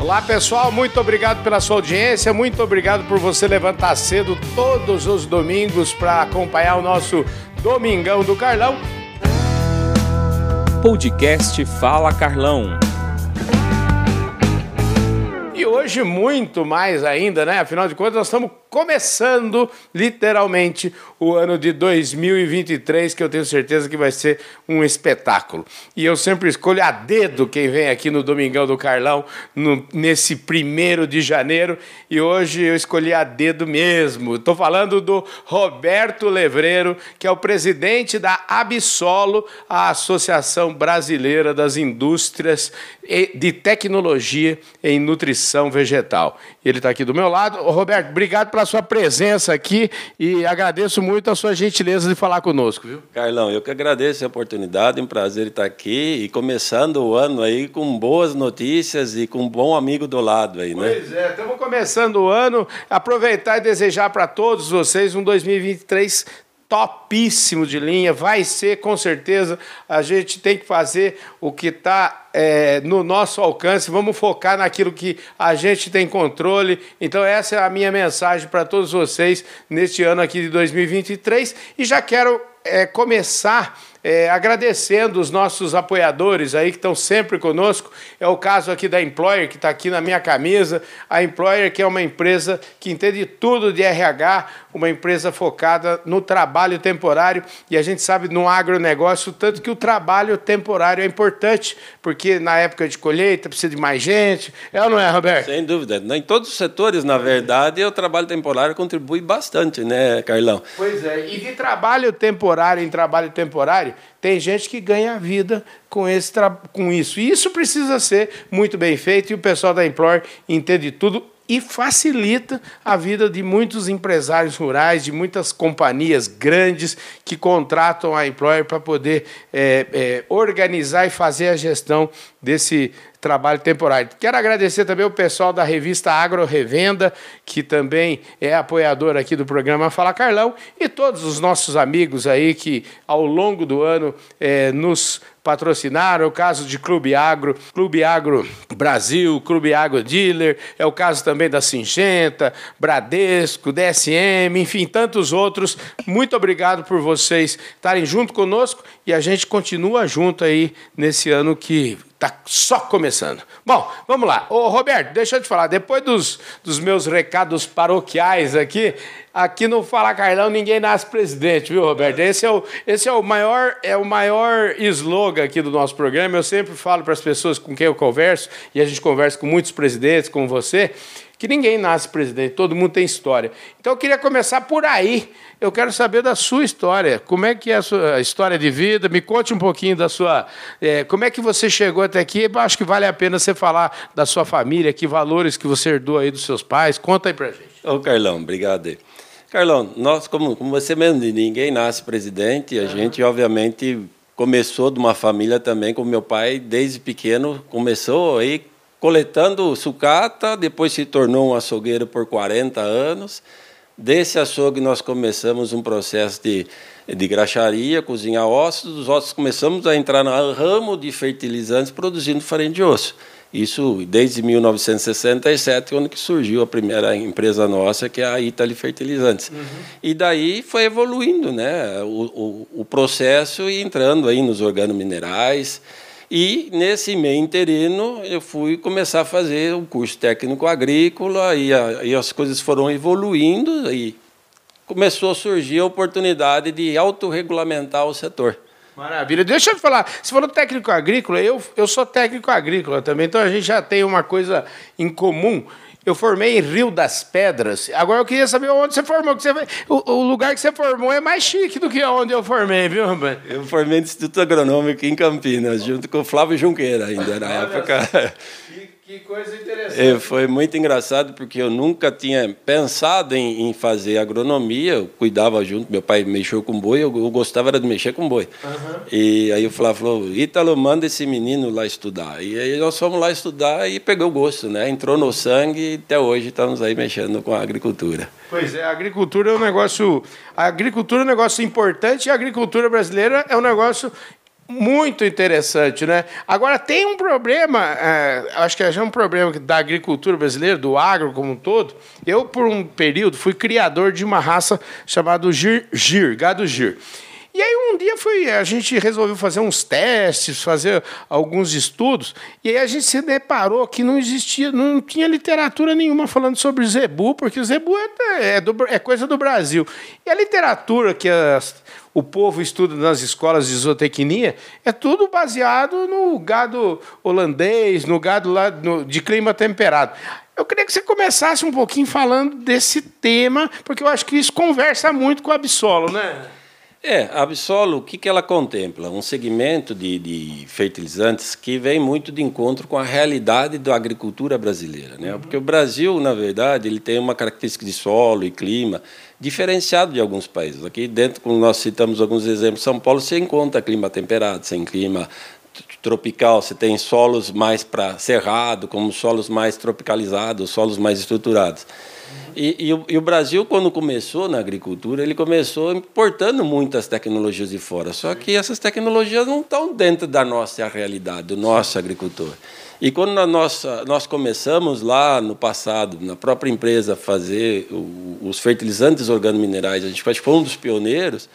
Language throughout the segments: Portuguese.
Olá pessoal, muito obrigado pela sua audiência, muito obrigado por você levantar cedo todos os domingos para acompanhar o nosso Domingão do Carlão. Podcast Fala Carlão. E hoje muito mais ainda, né? Afinal de contas, nós estamos começando literalmente o ano de 2023, que eu tenho certeza que vai ser um espetáculo. E eu sempre escolho a dedo quem vem aqui no Domingão do Carlão, no, nesse primeiro de janeiro, e hoje eu escolhi a dedo mesmo. Estou falando do Roberto Levreiro, que é o presidente da Absolo, a Associação Brasileira das Indústrias de Tecnologia em Nutrição Vegetal. Ele está aqui do meu lado. Ô, Roberto, obrigado pela sua presença aqui e agradeço muito a sua gentileza de falar conosco, viu? Carlão, eu que agradeço a oportunidade, é um prazer estar aqui e começando o ano aí com boas notícias e com um bom amigo do lado aí, né? Pois é, estamos começando o ano, aproveitar e desejar para todos vocês um 2023 topíssimo de linha, vai ser com certeza. A gente tem que fazer o que está é, no nosso alcance, vamos focar naquilo que a gente tem controle. Então, essa é a minha mensagem para todos vocês neste ano aqui de 2023 e já quero é, começar é, agradecendo os nossos apoiadores aí que estão sempre conosco. É o caso aqui da Employer, que está aqui na minha camisa. A Employer, que é uma empresa que entende tudo de RH, uma empresa focada no trabalho temporário. E a gente sabe no agronegócio, tanto que o trabalho temporário é importante, porque na época de colheita precisa de mais gente. É ou não é, Roberto? Sem dúvida. Em todos os setores, na verdade, o trabalho temporário contribui bastante, né, Carlão? Pois é. E de trabalho temporário em trabalho temporário, tem gente que ganha a vida com, esse com isso. E isso precisa ser muito bem feito e o pessoal da Employer entende tudo e facilita a vida de muitos empresários rurais, de muitas companhias grandes que contratam a Employer para poder é, é, organizar e fazer a gestão desse trabalho temporário. Quero agradecer também o pessoal da revista Agro Revenda, que também é apoiador aqui do programa Fala Carlão, e todos os nossos amigos aí que ao longo do ano é, nos patrocinaram, é o caso de Clube Agro, Clube Agro Brasil, Clube Agro Dealer, é o caso também da Singenta, Bradesco, DSM, enfim, tantos outros. Muito obrigado por vocês estarem junto conosco e a gente continua junto aí nesse ano que Tá só começando. Bom, vamos lá. Ô, Roberto, deixa eu te falar. Depois dos, dos meus recados paroquiais aqui, aqui no Fala Carlão ninguém nasce presidente, viu, Roberto? Esse é o, esse é o maior é o maior slogan aqui do nosso programa. Eu sempre falo para as pessoas com quem eu converso, e a gente conversa com muitos presidentes, como você, que ninguém nasce presidente, todo mundo tem história. Então eu queria começar por aí. Eu quero saber da sua história. Como é que é a sua história de vida? Me conte um pouquinho da sua. É, como é que você chegou até aqui? Acho que vale a pena você falar da sua família, que valores que você herdou aí dos seus pais. Conta aí pra gente. Ô, Carlão, obrigado. Carlão, nós, como, como você mesmo, ninguém nasce presidente, a uhum. gente, obviamente, começou de uma família também, como meu pai, desde pequeno, começou aí coletando sucata, depois se tornou um açougueiro por 40 anos. Desse açougue nós começamos um processo de, de graxaria, cozinhar ossos. Dos ossos começamos a entrar no ramo de fertilizantes produzindo farinha de osso. Isso desde 1967, quando que surgiu a primeira empresa nossa, que é a Itali Fertilizantes. Uhum. E daí foi evoluindo né, o, o, o processo e entrando aí nos organominerais, minerais e nesse meio interino eu fui começar a fazer o um curso técnico agrícola e, a, e as coisas foram evoluindo e começou a surgir a oportunidade de autorregulamentar o setor. Maravilha. Deixa eu falar, você falou técnico agrícola, eu, eu sou técnico agrícola também, então a gente já tem uma coisa em comum. Eu formei em Rio das Pedras. Agora eu queria saber onde você formou. Que você, o, o, lugar que você formou é mais chique do que onde eu formei, viu, Roberto? Eu formei no Instituto Agronômico em Campinas, junto com o Flávio Junqueira ainda na época. Que coisa interessante. É, foi muito engraçado porque eu nunca tinha pensado em, em, fazer agronomia. Eu cuidava junto, meu pai mexeu com boi, eu, eu gostava era de mexer com boi. Uhum. E aí o Flávio falou: Ítalo, manda esse menino lá estudar. E aí nós fomos lá estudar e pegou gosto, né? Entrou no sangue e até hoje estamos aí mexendo com a agricultura. Pois é, a agricultura é um negócio. A agricultura é um negócio importante e a agricultura brasileira é um negócio Muito interessante, né? Agora, tem um problema, é, acho que é um problema da agricultura brasileira, do agro como um todo. Eu, por um período, fui criador de uma raça chamada gir, gir gado gir. E aí um dia foi, a gente resolveu fazer uns testes, fazer alguns estudos, e aí a gente se deparou que não existia, não tinha literatura nenhuma falando sobre zebu, porque o zebu é, é, do, é coisa do Brasil. E a literatura que as, o povo estuda nas escolas de zootecnia é tudo baseado no gado holandês, no gado lá no, de clima temperado. Eu queria que você começasse um pouquinho falando desse tema, porque eu acho que isso conversa muito com o Absolo, né? É, a Absolo, o que, que ela contempla? Um segmento de, de fertilizantes que vem muito de encontro com a realidade da agricultura brasileira. Né? Porque o Brasil, na verdade, ele tem uma característica de solo e clima diferenciado de alguns países. Aqui dentro, como nós citamos alguns exemplos, São Paulo você encontra clima temperado, sem clima tropical, você tem solos mais para cerrado, como solos mais tropicalizados, solos mais estruturados. E, e, o, e, o, Brasil, quando começou na agricultura, ele começou importando muitas tecnologias de fora. Só que essas tecnologias não estão dentro da nossa realidade, do nosso agricultor. E quando nós, nós começamos lá no passado, na própria empresa, a fazer os fertilizantes organominerais, a gente foi um dos pioneiros,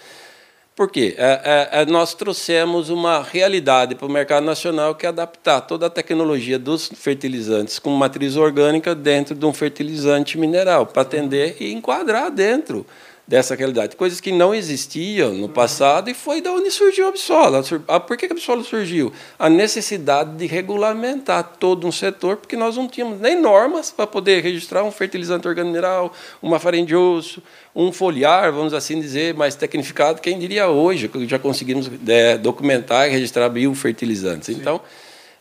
por quê? É, é, é, nós trouxemos uma realidade para o mercado nacional que é adaptar toda a tecnologia dos fertilizantes com matriz orgânica dentro de um fertilizante mineral, para atender e enquadrar dentro dessa realidade. Coisas que não existiam no passado e foi da onde surgiu a Absola. Ah, por que a Absola surgiu? A necessidade de regulamentar todo um setor, porque nós não tínhamos nem normas para poder registrar um fertilizante organomineral, uma farinha de osso, um foliar, vamos assim dizer, mais tecnificado, quem diria hoje, que já conseguimos é, documentar e registrar biofertilizantes. Sim.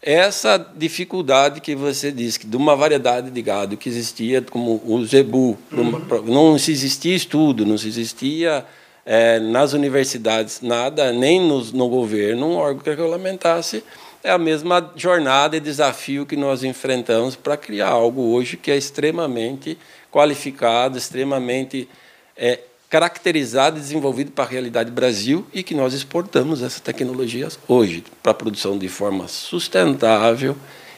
Essa dificuldade que você disse, que de uma variedade de gado que existia, como o zebu, uhum. não se existia estudo, não se existia é, nas universidades nada, nem nos, no governo, um órgão que regulamentasse, é a mesma jornada e desafio que nós enfrentamos para criar algo hoje que é extremamente qualificado, extremamente é, caracterizado e desenvolvido para a realidade Brasil e que nós exportamos essas tecnologias hoje para a produção de forma sustentável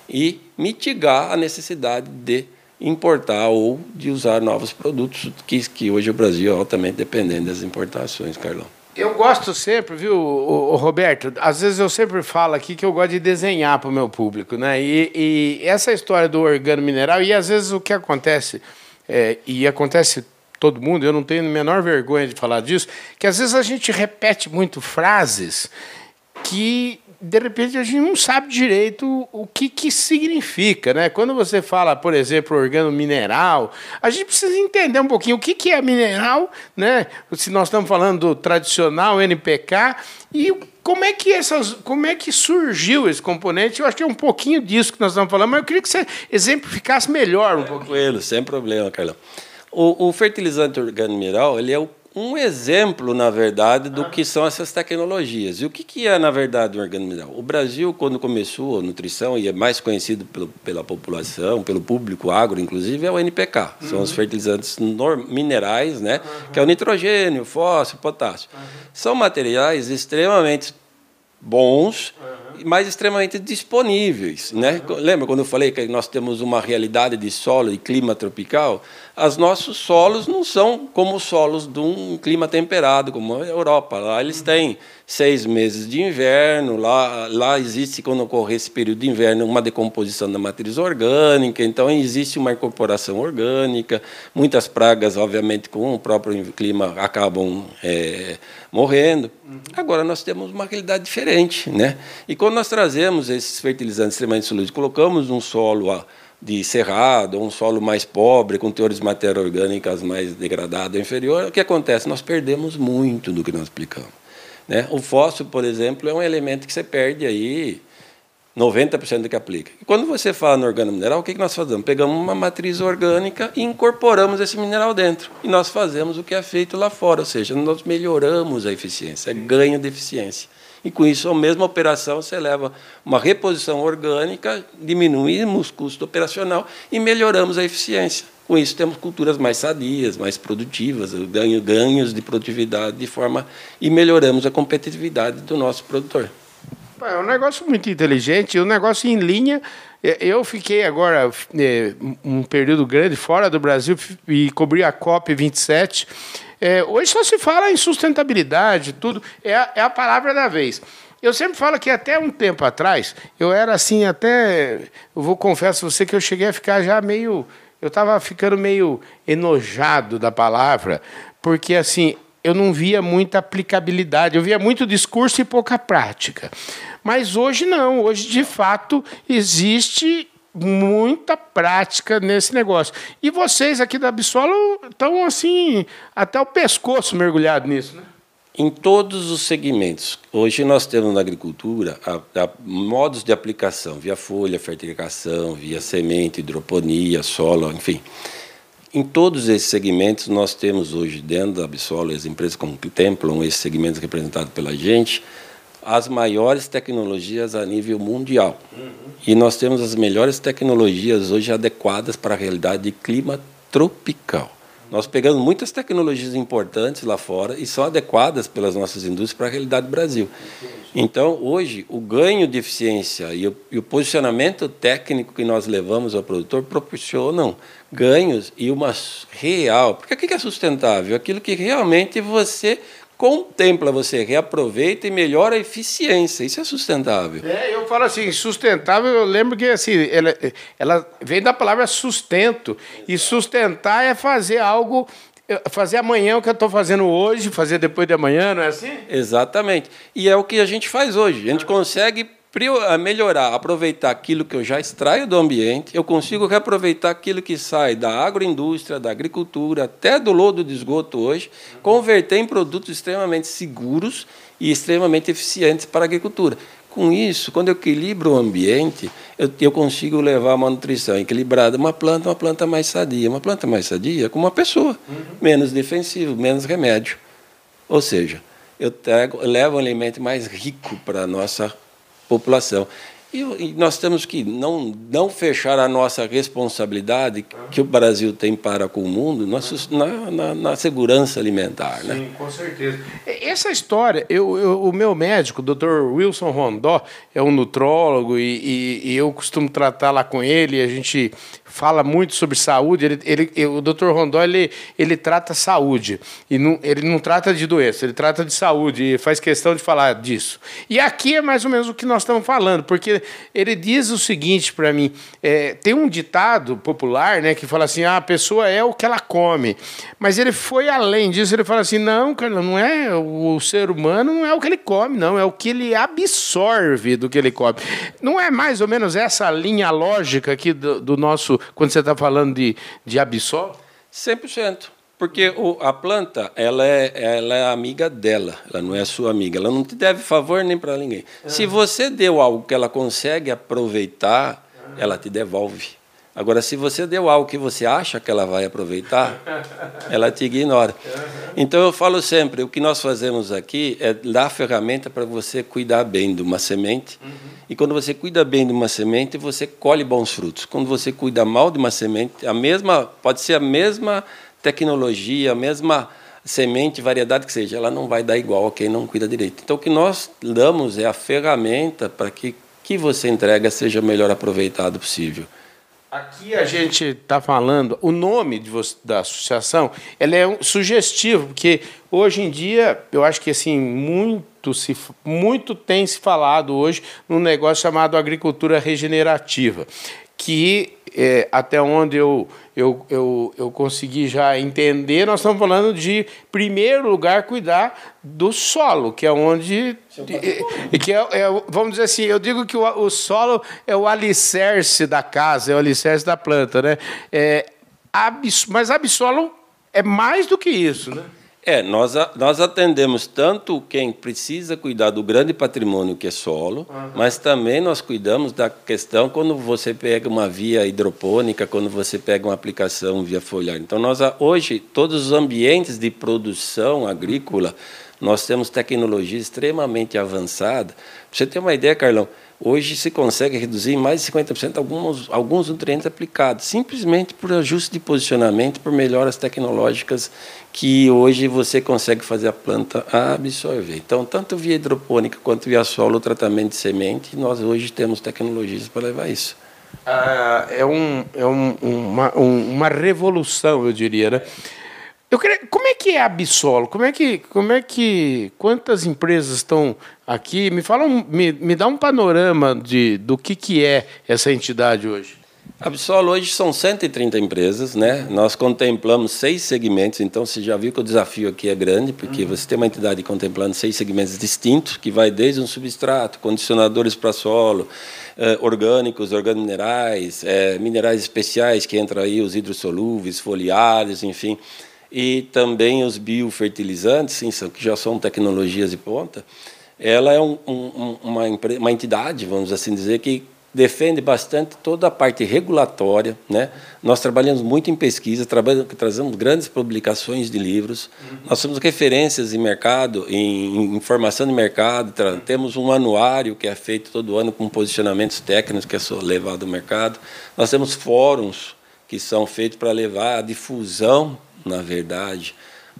e mitigar a necessidade de importar ou de usar novos produtos que, que hoje o Brasil é altamente dependente das importações, Carlão. Eu gosto sempre, viu, Roberto? Às vezes eu sempre falo aqui que eu gosto de desenhar para o meu público, né? E, e, essa história do organo mineral, e às vezes o que acontece, é, e acontece todo mundo, eu não tenho a menor vergonha de falar disso, que às vezes a gente repete muito frases que de repente a gente não sabe direito o que, que significa, né? Quando você fala, por exemplo, organo mineral, a gente precisa entender um pouquinho o que, que é mineral, né? Se nós estamos falando do tradicional NPK e como é que essas, como é que surgiu esse componente? Eu acho que é um pouquinho disso que nós estamos falando, mas eu queria que você exemplificasse melhor um pouquinho. Tranquilo, sem problema, Carlão. O, o fertilizante orgânico mineral ele é um exemplo, na verdade, do que são essas tecnologias. E o que, que é, na verdade, o orgânico mineral? O Brasil, quando começou a nutrição, e é mais conhecido pelo, pela população, pelo público agro, inclusive, é o NPK. Uhum. São os fertilizantes minerais, né? Uhum. que é o nitrogênio, fósforo, potássio. Uhum. São materiais extremamente bons mas extremamente disponíveis. Né? Lembra quando eu falei que nós temos uma realidade de solo e clima tropical? Os nossos solos não são como os solos de um clima temperado, como a Europa. Lá eles têm seis meses de inverno, lá, lá existe, quando ocorre esse período de inverno, uma decomposição da matriz orgânica, então existe uma incorporação orgânica. Muitas pragas, obviamente, com o próprio clima, acabam é, morrendo. Uhum. Agora nós temos uma realidade diferente. Né? E quando nós trazemos esses fertilizantes extremamente solúveis, colocamos um solo de cerrado, um solo mais pobre, com teores de matéria orgânicas mais degradada, inferior, o que acontece? Nós perdemos muito do que nós aplicamos. Né? O fósforo, por exemplo, é um elemento que você perde aí 90% do que aplica. E quando você fala no organo mineral, o que nós fazemos? Pegamos uma matriz orgânica e incorporamos esse mineral dentro. E nós fazemos o que é feito lá fora, ou seja, nós melhoramos a eficiência, é ganho de eficiência. E com isso, a mesma operação, você leva uma reposição orgânica, diminuímos o custo operacional e melhoramos a eficiência. Com isso, temos culturas mais sadias, mais produtivas, ganhos de produtividade de forma e melhoramos a competitividade do nosso produtor. É um negócio muito inteligente, um negócio em linha. É, eu fiquei agora é, um período grande fora do Brasil e cobri a COP 27. É, hoje só se fala em sustentabilidade, tudo. É a, é a palavra da vez. Eu sempre falo que até um tempo atrás, eu era assim, até. Eu vou confessar a você que eu cheguei a ficar já meio. Eu estava ficando meio enojado da palavra, porque assim, eu não via muita aplicabilidade, eu via muito discurso e pouca prática. Mas hoje não, hoje de fato existe muita prática nesse negócio. E vocês aqui da Absolo estão assim, até o pescoço mergulhado nisso, né? Em todos os segmentos. Hoje nós temos na agricultura a, a modos de aplicação, via folha, fertilização, via semente, hidroponia, solo, enfim. Em todos esses segmentos, nós temos hoje dentro da Absolo, as empresas contemplam esses segmentos representados pela gente, as maiores tecnologias a nível mundial. Uhum. E nós temos as melhores tecnologias hoje adequadas para a realidade de clima tropical. Nós pegamos muitas tecnologias importantes lá fora e são adequadas pelas nossas indústrias para a realidade do Brasil. Então, hoje, o ganho de eficiência e o, e o posicionamento técnico que nós levamos ao produtor proporcionam ganhos e uma real. Porque o que é sustentável? Aquilo que realmente você contempla, você reaproveita e melhora a eficiência. Isso é sustentável. É, eu falo assim, sustentável, eu lembro que assim, ela, ela vem da palavra sustento. E sustentar é fazer algo fazer amanhã o que eu estou fazendo hoje, fazer depois de amanhã, não é assim? Exatamente. E é o que a gente faz hoje. A gente consegue melhorar, aproveitar aquilo que eu já extraio do ambiente, eu consigo reaproveitar aquilo que sai da agroindústria, da agricultura, até do lodo de esgoto hoje, converter em produtos extremamente seguros e extremamente eficientes para a agricultura. Com isso, quando eu equilibro o ambiente, eu, eu consigo levar uma nutrição equilibrada, uma planta, uma planta mais sadia. Uma planta mais sadia como uma pessoa, uhum. menos defensivo, menos remédio. Ou seja, eu, trago, eu levo um alimento mais rico para a nossa população. E, nós temos que não, não fechar a nossa responsabilidade que o Brasil tem para com o mundo na, na, na segurança alimentar. Né? Sim, com certeza. Essa história, eu, eu, o meu médico, o Dr. Wilson Rondó, é um nutrólogo e, e, e eu costumo tratar lá com ele, a gente fala muito sobre saúde. Ele, ele, o Dr. Rondó ele, ele trata saúde e não, ele não trata de doença, ele trata de saúde e faz questão de falar disso. E aqui é mais ou menos o que nós estamos falando, porque ele diz o seguinte para mim: é, tem um ditado popular, né, que fala assim, ah, a pessoa é o que ela come, mas ele foi além disso. Ele fala assim, não, cara, não é o ser humano não é o que ele come, não é o que ele absorve do que ele come. Não é mais ou menos essa linha lógica aqui do, do nosso quando você está falando de, de absol? 100%. Porque o, a planta, ela é, ela é amiga dela, ela não é sua amiga. Ela não te deve favor nem para ninguém. Uhum. Se você deu algo que ela consegue aproveitar, uhum. ela te devolve. Agora, se você deu algo que você acha que ela vai aproveitar, ela te ignora. Então, eu falo sempre: o que nós fazemos aqui é dar ferramenta para você cuidar bem de uma semente. Uhum. E quando você cuida bem de uma semente, você colhe bons frutos. Quando você cuida mal de uma semente, a mesma pode ser a mesma tecnologia, a mesma semente, variedade que seja, ela não vai dar igual a quem não cuida direito. Então, o que nós damos é a ferramenta para que que você entrega seja o melhor aproveitado possível. Aqui a gente está falando, o nome você, da associação, ela é um, sugestivo, porque hoje em dia, eu acho que assim, muito, se, muito tem se falado hoje num negócio chamado agricultura regenerativa, que é, até onde eu, eu, eu, eu consegui já entender, nós estamos falando de, primeiro lugar, cuidar do solo, que é onde. É, que é, é, vamos dizer assim, eu digo que o, o solo é o alicerce da casa, é o alicerce da planta, né? É, abs, mas absolo é mais do que isso, né? É, nós, nós atendemos tanto quem precisa cuidar do grande patrimônio que é solo, uhum. mas também nós cuidamos da questão quando você pega uma via hidropônica, quando você pega uma aplicação via foliar. Então, nós hoje, todos os ambientes de produção agrícola, nós temos tecnologia extremamente avançada. Pra você ter uma ideia, Carlão, hoje se consegue reduzir em mais de 50% alguns, alguns nutrientes aplicados, simplesmente por ajuste de posicionamento, por melhoras tecnológicas que hoje você consegue fazer a planta absorver. Então, tanto via hidropônica quanto via solo, tratamento de semente, nós hoje temos tecnologias para levar isso. Ah, é um, é um, uma, um, uma revolução, eu diria, né? Eu queria, como é que é a Bissolo? Como é que, como é que, quantas empresas estão aqui? Me fala, um, me, me dá um panorama de, do que, que é essa entidade hoje. A Bissolo hoje são 130 empresas, né? Nós contemplamos seis segmentos, então você já viu que o desafio aqui é grande, porque uhum. você tem uma entidade contemplando seis segmentos distintos, que vai desde um substrato, condicionadores para solo, eh, orgânicos, organominerais, eh, minerais especiais, que entra aí os hidrossolúveis, foliares, enfim e também os biofertilizantes, sim, que já são tecnologias de ponta, ela é um, um, uma, uma entidade, vamos assim dizer, que defende bastante toda a parte regulatória. Né? Nós trabalhamos muito em pesquisa, trabalhamos, trazemos grandes publicações de livros, uhum. nós somos referências em mercado, em, em informação de mercado, temos um anuário que é feito todo ano com posicionamentos técnicos que é levado ao mercado, nós temos fóruns que são feitos para levar a difusão na verdade,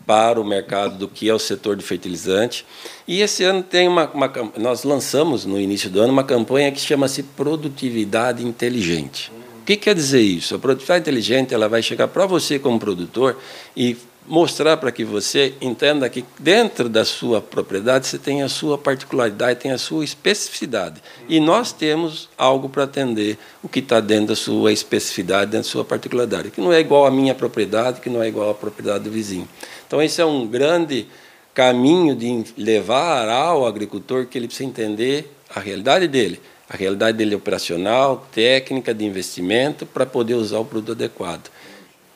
para o mercado do que é o setor de fertilizante. E esse ano tem uma, uma nós lançamos no início do ano uma campanha que chama-se Produtividade Inteligente. O que quer dizer isso? A produtividade inteligente ela vai chegar para você como produtor e mostrar para que você entenda que dentro da sua propriedade você tem a sua particularidade, tem a sua especificidade. E nós temos algo para atender o que está dentro da sua especificidade, dentro da sua particularidade, que não é igual à minha propriedade, que não é igual à propriedade do vizinho. Então esse é um grande caminho de levar ao agricultor que ele precisa entender a realidade dele, a realidade dele operacional, técnica de investimento para poder usar o produto adequado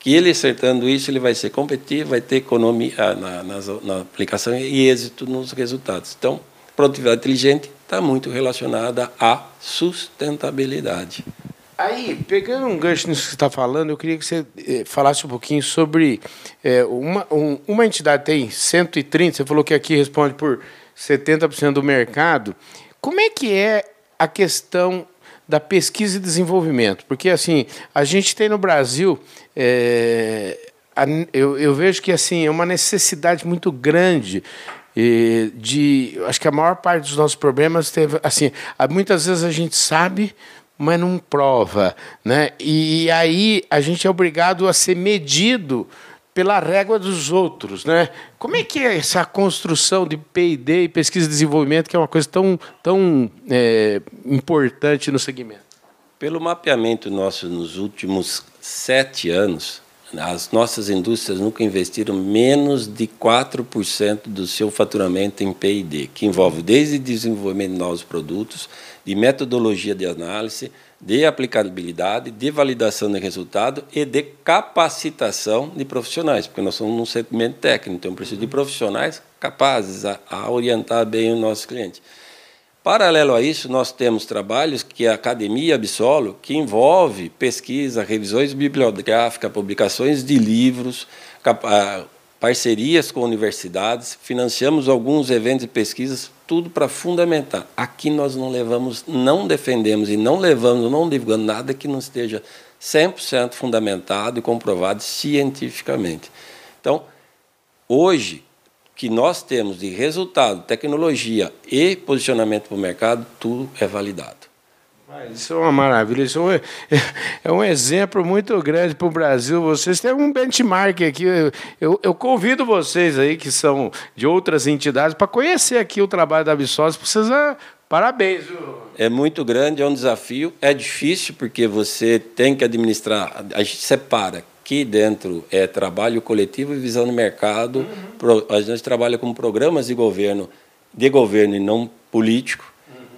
que ele acertando isso, ele vai ser competitivo, vai ter economia ah, na, na, na aplicação e êxito nos resultados. Então, produtividade inteligente está muito relacionada à sustentabilidade. Aí, pegando um gancho nisso que você está falando, eu queria que você eh, falasse um pouquinho sobre eh, uma, um, uma entidade tem 130, você falou que aqui responde por 70% do mercado. Como é que é a questão da pesquisa e desenvolvimento, porque assim a gente tem no Brasil é, a, eu, eu, vejo que assim é uma necessidade muito grande e, de acho que a maior parte dos nossos problemas teve assim muitas vezes a gente sabe mas não prova, né? E, e aí a gente é obrigado a ser medido pela régua dos outros, né? Como é que é essa construção de P&D e pesquisa e desenvolvimento, que é uma coisa tão, tão é, importante no segmento? Pelo mapeamento nosso nos últimos sete anos, as nossas indústrias nunca investiram menos de 4% do seu faturamento em P&D, que envolve desde desenvolvimento de novos produtos, de metodologia de análise, de aplicabilidade, de validação de resultado e de capacitação de profissionais, porque nós somos um segmento técnico, então preciso de profissionais capazes a, a, orientar bem o nosso cliente. Paralelo a isso, nós temos trabalhos que a Academia Absolo, que envolve pesquisa, revisões bibliográficas, publicações de livros, parcerias com universidades, financiamos alguns eventos e pesquisas tudo para fundamentar. Aqui nós não levamos, não defendemos e não levamos, não divulgando nada que não esteja 100% fundamentado e comprovado cientificamente. Então, hoje, que nós temos de resultado, tecnologia e posicionamento para o mercado, tudo é validado. Isso é uma maravilha, isso é, é um exemplo muito grande para o Brasil. Vocês têm um benchmark aqui. Eu, eu, convido vocês aí, que são de outras entidades, para conhecer aqui o trabalho da Absós. Vocês, ah, parabéns. Viu? É muito grande, é um desafio. É difícil, porque você tem que administrar. A gente separa aqui dentro é trabalho coletivo e visão de mercado. Uhum. A gente trabalha com programas de governo, de governo e não político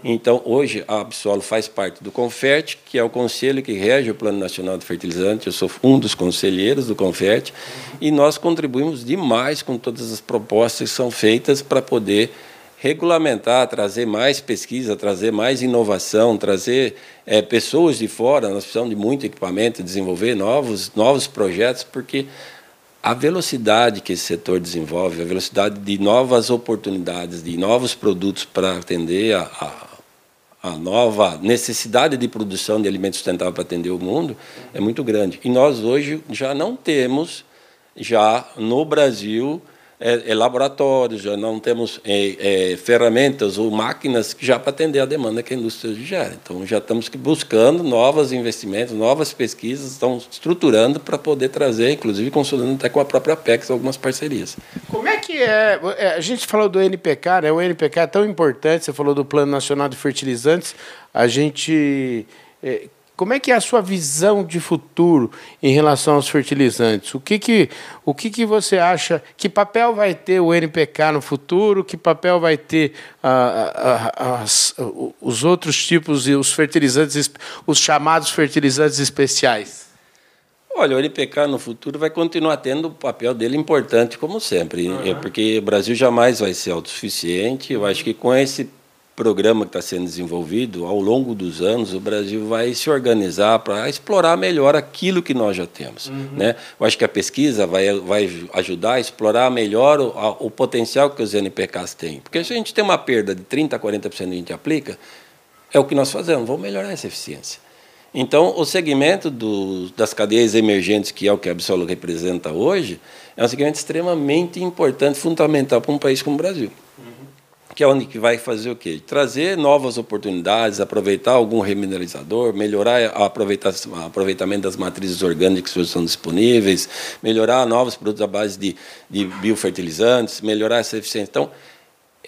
então, hoje, a Absolo faz parte do CONFERT, que é o conselho que rege o Plano Nacional de Fertilizante. Eu sou um dos conselheiros do CONFERT e nós contribuímos demais com todas as propostas que são feitas para poder regulamentar, trazer mais pesquisa, trazer mais inovação, trazer é, pessoas de fora. Nós precisamos de muito equipamento, desenvolver novos, novos projetos, porque a velocidade que esse setor desenvolve, a velocidade de novas oportunidades, de novos produtos para atender a, a a nova necessidade de produção de alimentos sustentáveis para atender o mundo é muito grande. E nós hoje já não temos, já no Brasil, é, é laboratórios, já não temos é, é, ferramentas ou máquinas já para atender a demanda que a indústria gera. Então já estamos buscando novos investimentos, novas pesquisas, estão estruturando para poder trazer, inclusive consolidando até com a própria PEX algumas parcerias. Como é que é? é a gente falou do NPK, né? O NPK é tão importante, você falou do Plano Nacional de Fertilizantes, a gente é, como é que é a sua visão de futuro em relação aos fertilizantes? O que, que, o que, que você acha? Que papel vai ter o NPK no futuro? Que papel vai ter ah, ah, as, os outros tipos e os fertilizantes, os chamados fertilizantes especiais? Olha, o NPK no futuro vai continuar tendo o papel dele importante, como sempre, uhum. porque o Brasil jamais vai ser autossuficiente. Eu acho que com esse programa que está sendo desenvolvido, ao longo dos anos, o Brasil vai se organizar para explorar melhor aquilo que nós já temos. Uhum. Né? Eu acho que a pesquisa vai, vai ajudar a explorar melhor o, a, o potencial que os NPKs têm. Porque se a gente tem uma perda de 30% a 40% que a gente aplica, é o que nós fazemos, vamos melhorar essa eficiência. Então, o segmento do, das cadeias emergentes, que é o que a Absolo representa hoje, é um segmento extremamente importante, fundamental para um país como o Brasil que é onde que vai fazer o quê? Trazer novas oportunidades, aproveitar algum remineralizador, melhorar o aproveitamento das matrizes orgânicas que são disponíveis, melhorar novos produtos à base de, de biofertilizantes, melhorar essa eficiência. Então,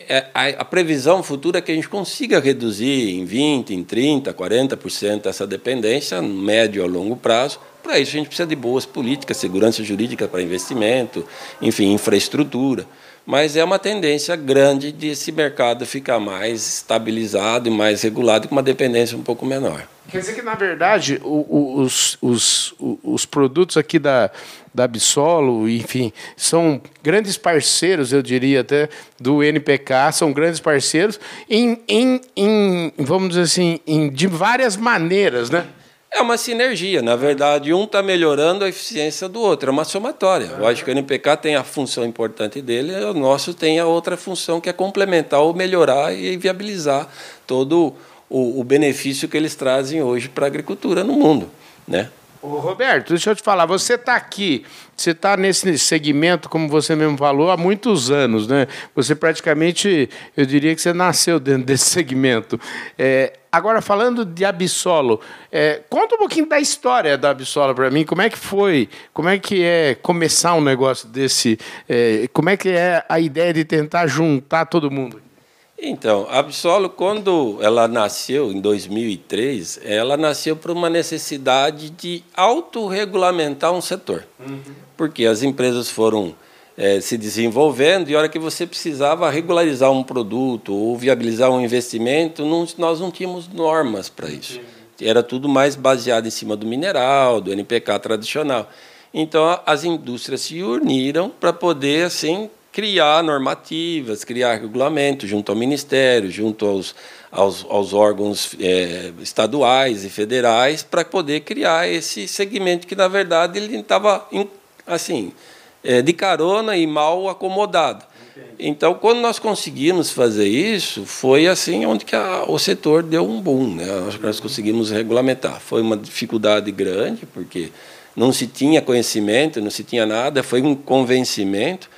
é, a, a, previsão futura é que a gente consiga reduzir em 20%, em 30%, 40% essa dependência, médio a longo prazo. Para isso, a gente precisa de boas políticas, segurança jurídica para investimento, enfim, infraestrutura mas é uma tendência grande de esse mercado ficar mais estabilizado e mais regulado com uma dependência um pouco menor. Quer dizer que, na verdade, os, os, os produtos aqui da, da Absolo, enfim, são grandes parceiros, eu diria até, do NPK, são grandes parceiros em, em, em vamos dizer assim, em, de várias maneiras, né? É uma sinergia, na verdade, um está melhorando a eficiência do outro, é uma somatória. Eu acho que o NPK tem a função importante dele, o nosso tem a outra função que é complementar ou melhorar e viabilizar todo o, o benefício que eles trazem hoje para a agricultura no mundo. Né? Ô, Roberto, deixa eu te falar, você está aqui, você está nesse segmento, como você mesmo falou, há muitos anos, né? Você praticamente, eu diria que você nasceu dentro desse segmento. É, agora, falando de Absolo, é, conta um pouquinho da história da Absolo para mim, como é que foi, como é que é começar um negócio desse, é, como é que é a ideia de tentar juntar todo mundo? Então, a Absolo, quando ela nasceu, em 2003, ela nasceu por uma necessidade de autorregulamentar um setor. Uhum. Porque as empresas foram é, se desenvolvendo e a hora que você precisava regularizar um produto ou viabilizar um investimento, não, nós não tínhamos normas para isso. Era tudo mais baseado em cima do mineral, do NPK tradicional. Então, as indústrias se uniram para poder, assim, criar normativas, criar regulamentos junto ao Ministério, junto aos, aos, aos órgãos é, estaduais e federais, para poder criar esse segmento que, na verdade, ele estava assim, é, de carona e mal acomodado. Então, quando nós conseguimos fazer isso, foi assim onde que a, o setor deu um boom. Né? Nós conseguimos regulamentar. Foi uma dificuldade grande, porque não se tinha conhecimento, não se tinha nada, foi um convencimento.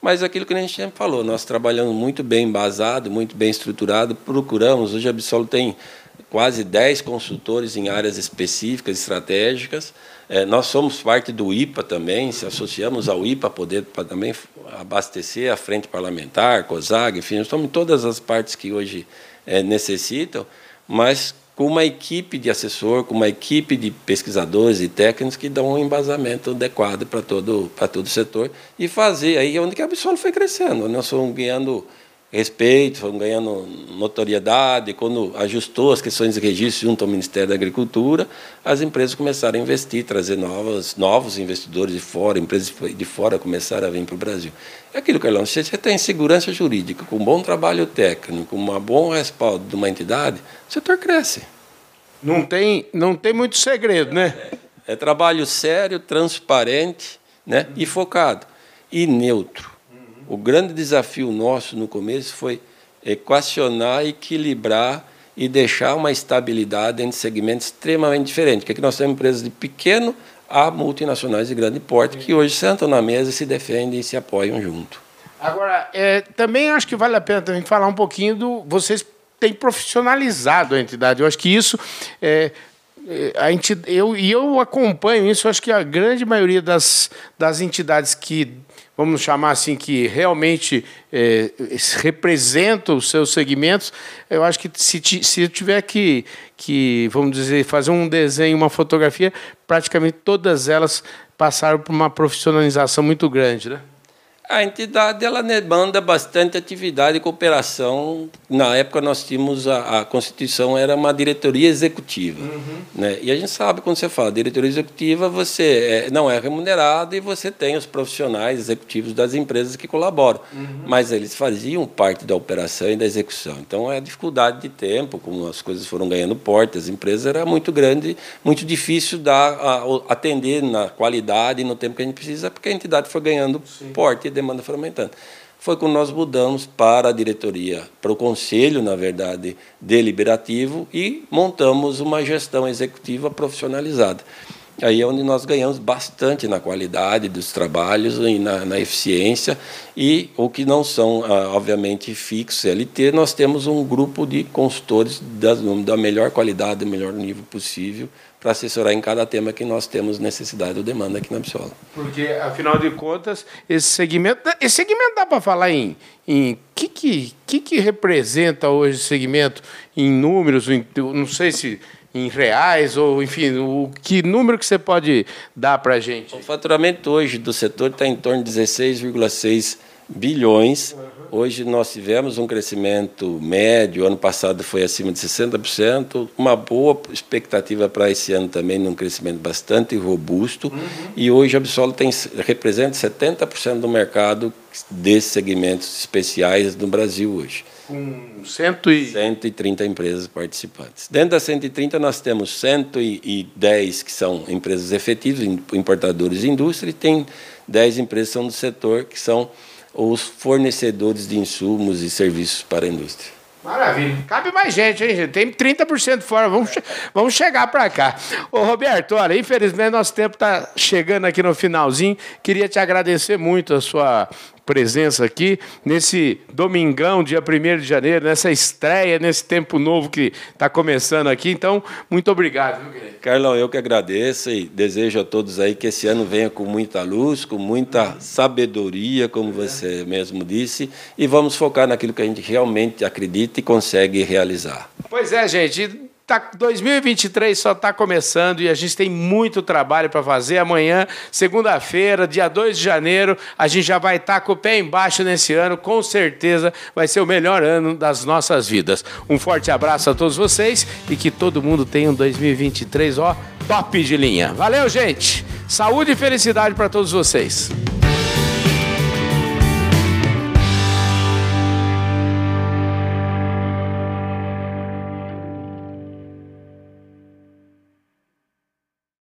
Mas aquilo que a gente sempre falou, nós trabalhamos muito bem embasado, muito bem estruturado, procuramos, hoje a Absolo tem quase 10 consultores em áreas específicas, estratégicas. É, nós somos parte do IPA também, se associamos ao IPA poder para também abastecer a frente parlamentar, COSAG, enfim, estamos em todas as partes que hoje é, necessitam, mas com uma equipe de assessor, com uma equipe de pesquisadores e técnicos que dão um embasamento adequado para todo, para todo o setor e fazer aí onde que a Absol foi crescendo. Nós fomos ganhando respeito, fomos ganhando notoriedade. Quando ajustou as questões de registro junto ao Ministério da Agricultura, as empresas começaram a investir, trazer novas, novos investidores de fora, empresas de fora começaram a vir para o Brasil. É aquilo, Carlão, se você tem segurança jurídica, com um bom trabalho técnico, com um bom respaldo de uma entidade, o setor cresce. Não tem, não tem muito segredo, né? É, é trabalho sério, transparente né? e focado. E neutro. O grande desafio nosso no começo foi equacionar, equilibrar e deixar uma estabilidade entre segmentos extremamente diferentes. Que aqui nós temos empresas de pequeno a multinacionais de grande porte que hoje sentam na mesa se defendem e se apoiam junto. Agora, é, também acho que vale a pena também falar um pouquinho do. Vocês têm profissionalizado a entidade. Eu acho que isso. É a entidade, eu, e eu acompanho isso, acho que a grande maioria das, das entidades que vamos chamar assim, que realmente é, representam os seus segmentos, eu acho que se, se eu tiver que, que, vamos dizer, fazer um desenho, uma fotografia, praticamente todas elas passaram por uma profissionalização muito grande, né? A entidade ela demanda bastante atividade e cooperação. Na época nós tínhamos a, a Constituição era uma diretoria executiva, uhum. né? E a gente sabe quando você fala diretoria executiva você é, não é remunerado e você tem os profissionais executivos das empresas que colaboram, uhum. mas eles faziam parte da operação e da execução. Então é a dificuldade de tempo, como as coisas foram ganhando porte, as empresas era muito grande, muito difícil dar a, atender na qualidade e no tempo que a gente precisa, porque a entidade foi ganhando Sim. porte demanda foi aumentando. Foi quando nós mudamos para a diretoria, para o conselho, na verdade, deliberativo e montamos uma gestão executiva profissionalizada. Aí é onde nós ganhamos bastante na qualidade dos trabalhos e na, na eficiência. E o que não são, ah, obviamente, fixos CLT, nós temos um grupo de consultores da, da melhor qualidade, do melhor nível possível, para assessorar em cada tema que nós temos necessidade ou demanda aqui na Psola. Porque, afinal de contas, esse segmento, esse segmento dá para falar em em que que, que que representa hoje esse segmento em números, em, não sei se em reais ou enfim, o que número que você pode dar para a gente? O faturamento hoje do setor está em torno de 16,6 bilhões. Hoje nós tivemos um crescimento médio, ano passado foi acima de 60%, uma boa expectativa para esse ano também, num crescimento bastante robusto. Uhum. E hoje a Absolo tem, representa 70% do mercado desses segmentos especiais no Brasil hoje. Com cento e... 130 empresas participantes. Dentro das 130, nós temos 110 que são empresas efetivas, importadores de indústria, e tem 10 empresas que são do setor, que são os fornecedores de insumos e serviços para a indústria. Maravilha. Cabe mais gente, hein, gente? Tem 30% fora. Vamos, vamos chegar para cá. Ô, Roberto, olha, infelizmente nosso tempo está chegando aqui no finalzinho. Queria te agradecer muito a sua presença aqui nesse domingão, dia 1 de janeiro, nessa estreia, nesse tempo novo que está começando aqui. Então, muito obrigado, viu, Carlão, eu que agradeço e desejo a todos aí que esse ano venha com muita luz, com muita sabedoria, como você mesmo disse, e vamos focar naquilo que a gente realmente acredita e consegue realizar. Pois é, gente. Tá, 2023 só está começando e a gente tem muito trabalho para fazer. Amanhã, segunda-feira, dia 2 de janeiro, a gente já vai estar tá com o pé embaixo nesse ano. Com certeza vai ser o melhor ano das nossas vidas. Um forte abraço a todos vocês e que todo mundo tenha um 2023 ó, top de linha. Valeu, gente! Saúde e felicidade para todos vocês.